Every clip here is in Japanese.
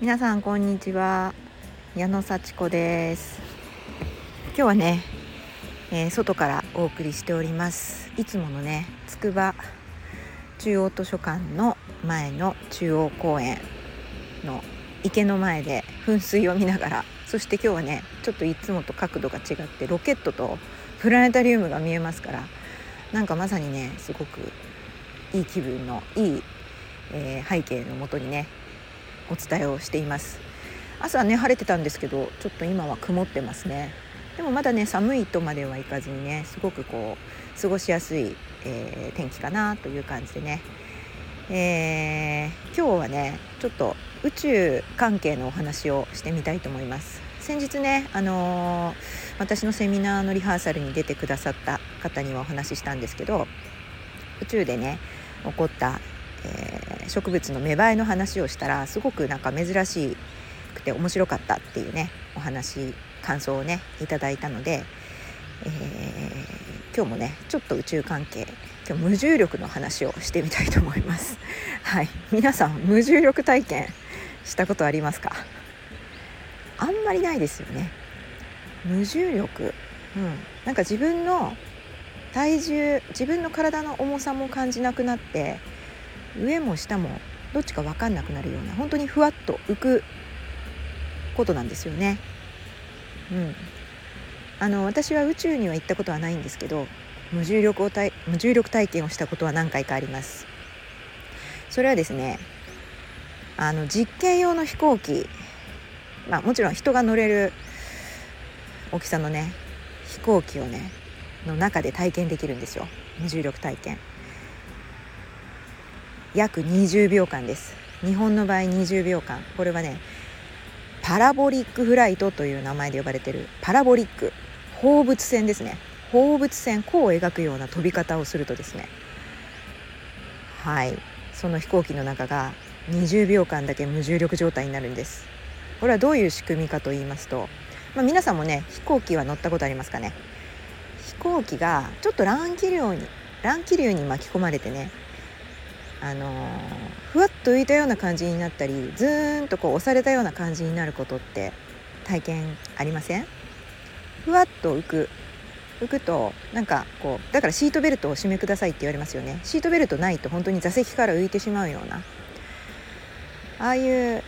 皆さんこんにちは。矢野幸子です。今日はね、えー、外からお送りしております。いつものねつくば中央図書館の前の中央公園の池の前で噴水を見ながらそして今日はねちょっといつもと角度が違ってロケットとプラネタリウムが見えますからなんかまさにねすごくいい気分のいい、えー、背景のもとにねお伝えをしています。朝ね晴れてたんですけどちょっと今は曇ってますね。でもまだね寒いとまではいかずにねすごくこう過ごしやすい、えー、天気かなという感じでね、えー、今日はねちょっと宇宙関係のお話をしてみたいと思います。先日ね、あのー、私のセミナーのリハーサルに出てくださった方にはお話ししたんですけど宇宙でね起こったえー、植物の芽生えの話をしたらすごくなんか珍しくて面白かったっていうねお話感想をねいただいたので、えー、今日もねちょっと宇宙関係今日無重力の話をしてみたいと思います。はい、皆さん無重力体験したことありますか？あんまりないですよね。無重力、うん、なんか自分の体重自分の体の重さも感じなくなって上も下もどっちか分かんなくなるような本当にふわっと浮くことなんですよね。うん、あの私は宇宙には行ったことはないんですけど無重力を無重力体験をしたことは何回かあります。それはですねあの実験用の飛行機、まあ、もちろん人が乗れる大きさのね飛行機をねの中で体験できるんですよ。無重力体験。約20秒間です。日本の場合20秒間。これはねパラボリックフライトという名前で呼ばれてる。パラボリック。放物線ですね。放物線弧を描くような飛び方をするとですね。はい。その飛行機の中が20秒間だけ無重力状態になるんです。これはどういう仕組みかと言いますと、まあ、皆さんもね飛行機は乗ったことありますかね？飛行機がちょっと乱気流に乱気流に巻き込まれてねあのふわっと浮いたような感じになったりずーんとこう押されたような感じになることって体験ありません？ふわっと浮く。浮くとなんかこうだからシートベルトを締めくださいって言われますよね。シートベルトないと本当に座席から浮いてしまうような。ああいう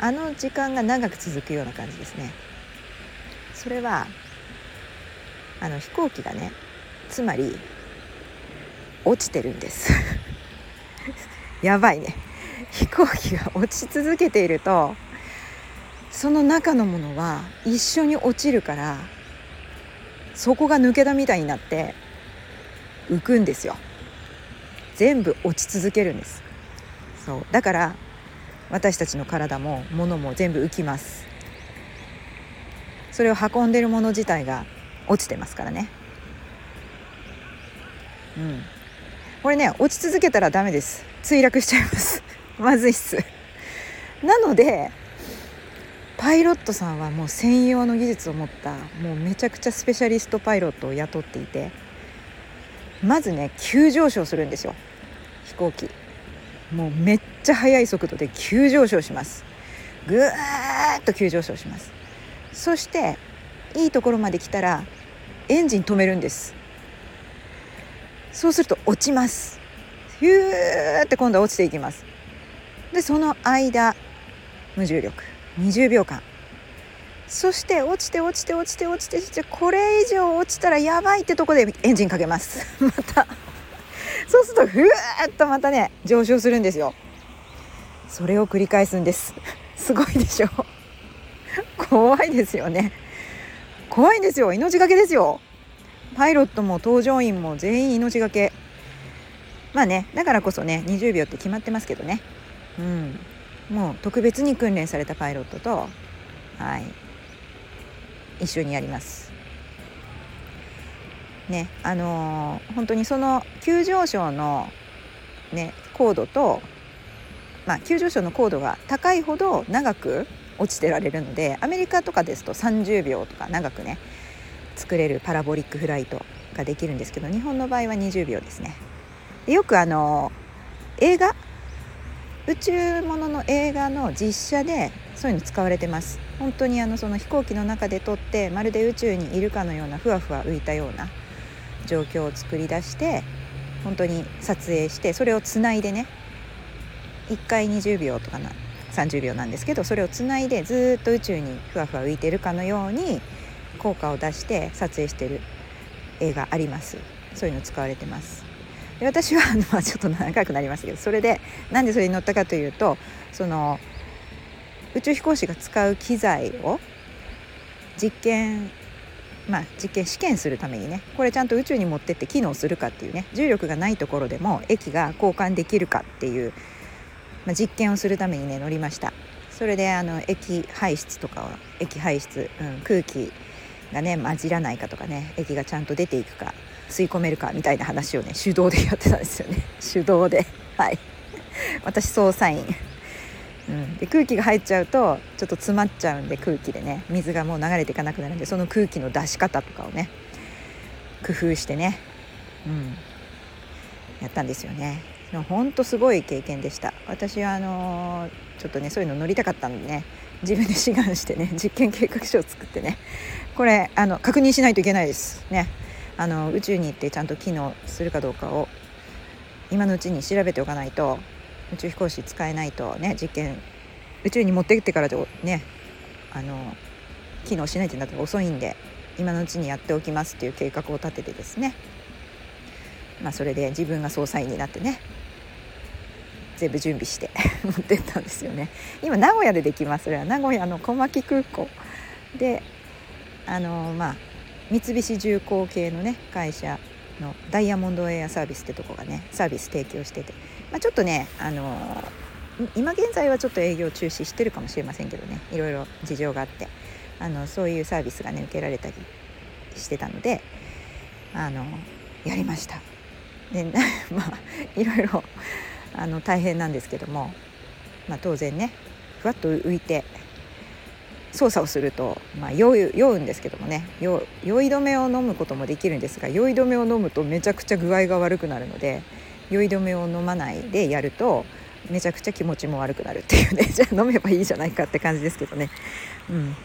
あの時間が長く続くような感じですね。それはあの飛行機がねつまり落ちてるんです。やばいね。飛行機が落ち続けているとその中のものは一緒に落ちるからそこが抜けたみたいになって浮くんですよ。全部落ち続けるんです。そう。だから私たちの体も物も全部浮きます。それを運んでるもの自体が落ちてますからね。うん。これね落ち続けたらダメです。墜落しちゃいます。まずいっす。なのでパイロットさんはもう専用の技術を持ったもうめちゃくちゃスペシャリストパイロットを雇っていてまずね急上昇するんですよ。飛行機。もうめっちゃ速い速度で急上昇します。ぐーっと急上昇します。そしていいところまで来たらエンジン止めるんです。そうすると落ちます。ヒューって今度は落ちていきます。でその間無重力。20秒間。そして落ちて落ちて落ちて落ちて落ちてこれ以上落ちたらやばいってとこでエンジンかけます。また。そうするとふーっとまたね上昇するんですよ。それを繰り返すんです。すごいでしょ？怖いですよね。怖いんですよ。命がけですよ。パイロットも搭乗員も全員命がけ。まあねだからこそね20秒って決まってますけどね。うん。もう特別に訓練されたパイロットとはい。一緒にやります。ねあのー、本当にその急上昇のね高度とまあ急上昇の高度が高いほど長く落ちてられるのでアメリカとかですと30秒とか長くね作れるパラボリックフライトができるんですけど日本の場合は20秒ですね。よくあの映画宇宙ものの映画の実写でそういうの使われてます。本当にあのその飛行機の中で撮ってまるで宇宙にいるかのようなふわふわ浮いたような状況を作り出して本当に撮影してそれをつないでね1回20秒とかな30秒なんですけどそれをつないでずっと宇宙にふわふわ浮いてるかのように効果を出して撮影してる映画あります。そういうの使われてます。で私は まあちょっと長くなりましたけどそれでなんでそれに乗ったかというとその宇宙飛行士が使う機材を実験まあ、実験試験するためにねこれちゃんと宇宙に持ってって機能するかっていうね重力がないところでも液が交換できるかっていう、まあ、実験をするためにね乗りました。それであの液排出とかは液排出、うん、空気がね混じらないかとかね液がちゃんと出ていくか吸い込めるかみたいな話をね手動でやってたんですよね。手動で。はい。私操作員。うん、で空気が入っちゃうとちょっと詰まっちゃうんで空気でね水がもう流れていかなくなるんでその空気の出し方とかをね工夫してね、うん、やったんですよね。本当すごい経験でした。私はあの、ちょっとねそういうの乗りたかったんでね自分で志願してね 実験計画書を作ってねこれあの確認しないといけないですね。あの宇宙に行ってちゃんと機能するかどうかを今のうちに調べておかないと宇宙飛行士使えないとね実験宇宙に持ってってからでねあの機能しないってなったら遅いんで今のうちにやっておきますっていう計画を立ててですね。まあそれで自分が総裁になってね全部準備して 持ってったんですよね。今名古屋でできます。それは名古屋の小牧空港。であのまあ三菱重工系のね会社のダイヤモンドエアサービスってとこがねサービス提供してて。まあ、ちょっとね、あの今現在はちょっと営業中止してるかもしれませんけどね。いろいろ事情があって。あのそういうサービスがね受けられたりしてたのであのやりました。で まあいろいろあの大変なんですけども、まあ、当然ねふわっと浮いて操作をすると、まあ、酔う酔うんですけどもね。酔い止めを飲むこともできるんですが酔い止めを飲むとめちゃくちゃ具合が悪くなるので酔い止めを飲まないでやるとめちゃくちゃ気持ちも悪くなるっていうね。じゃあ飲めばいいじゃないかって感じですけどね。うん、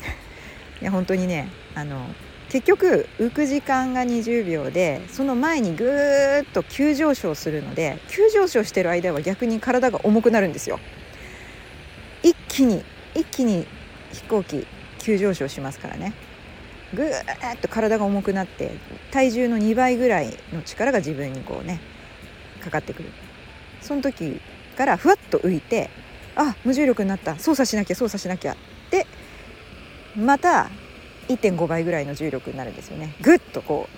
いや本当にねあの結局浮く時間が20秒でその前にぐーっと急上昇するので急上昇してる間は逆に体が重くなるんですよ。一気に一気に飛行機急上昇しますからねぐーっと体が重くなって体重の2倍ぐらいの力が自分にこうねかかってくるその時からふわっと浮いてあ無重力になった操作しなきゃ操作しなきゃでまた1.5倍ぐらいの重力になるんですよねぐっとこ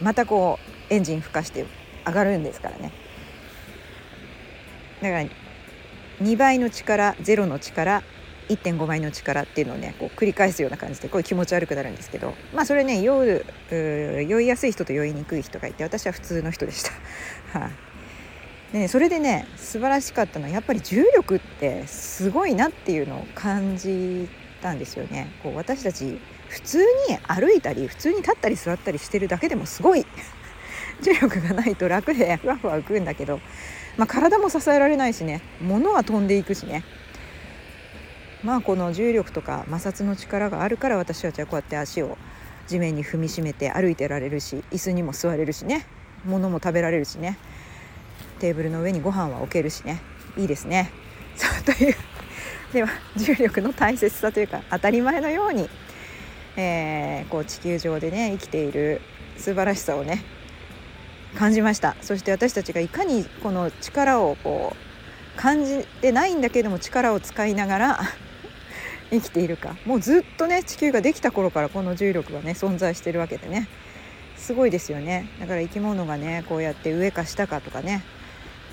うまたこうエンジンふかして上がるんですからねだから2倍の力0の力1.5倍の力っていうのをねこう繰り返すような感じでこう気持ち悪くなるんですけどまあそれね酔う酔いやすい人と酔いにくい人がいて私は普通の人でした。はい、あ、でねそれでね素晴らしかったのはやっぱり重力ってすごいなっていうのを感じたんですよね。こう私たち普通に歩いたり普通に立ったり座ったりしてるだけでもすごい 重力がないと楽でふわふわ浮くんだけど、まあ、体も支えられないしね物は飛んでいくしね。まあこの重力とか摩擦の力があるから私たちはこうやって足を地面に踏みしめて歩いてられるし椅子にも座れるしね物も食べられるしね。テーブルの上にご飯は置けるしね。いいですね。そうという。では重力の大切さというか当たり前のように、えー、こう地球上でね生きている素晴らしさをね感じました。そして私たちがいかにこの力をこう感じてないんだけども力を使いながら 生きているか。もうずっとね地球ができた頃からこの重力がね存在してるわけでね。すごいですよね。だから生き物がねこうやって上か下かとかね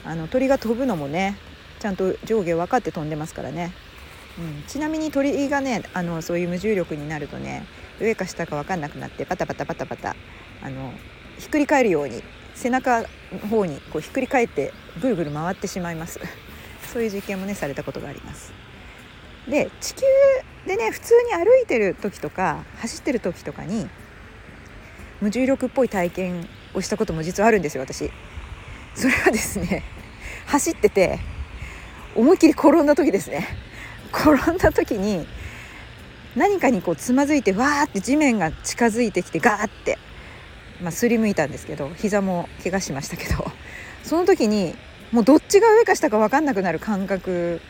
あの鳥が飛ぶのもねちゃんと上下分かって飛んでますからね、うん、ちなみに鳥がねあのそういう無重力になるとね上か下か分かんなくなってパタパタパタパタあのひっくり返るように背中の方にこうひっくり返ってぐるぐる回ってしまいます。そういう実験もねされたことがあります。で地球でね普通に歩いてる時とか走ってる時とかに無重力っぽい体験をしたことも実はあるんですよ私。それはですね走ってて思いっきり転んだ時ですね。転んだ時に何かにこうつまずいてわーって地面が近づいてきてガーって、まあ、すりむいたんですけど膝も怪我しましたけど その時にもうどっちが上か下か分かんなくなる感覚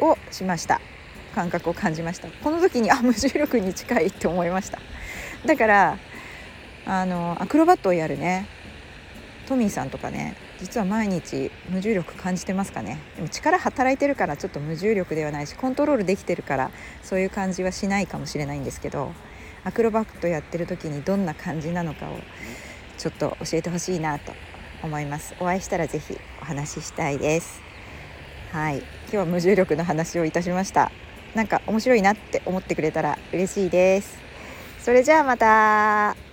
をしました。感覚を感じました。この時にあ無重力に近いって思いました。だからあのアクロバットをやるねトミーさんとかね実は毎日無重力感じてますかね。でも力働いてるからちょっと無重力ではないしコントロールできてるからそういう感じはしないかもしれないんですけどアクロバットやってる時にどんな感じなのかをちょっと教えてほしいなと思います。お会いしたら是非お話ししたいです。はい。今日は無重力の話をいたしました。なんか面白いなって思ってくれたら嬉しいです。それじゃあまた。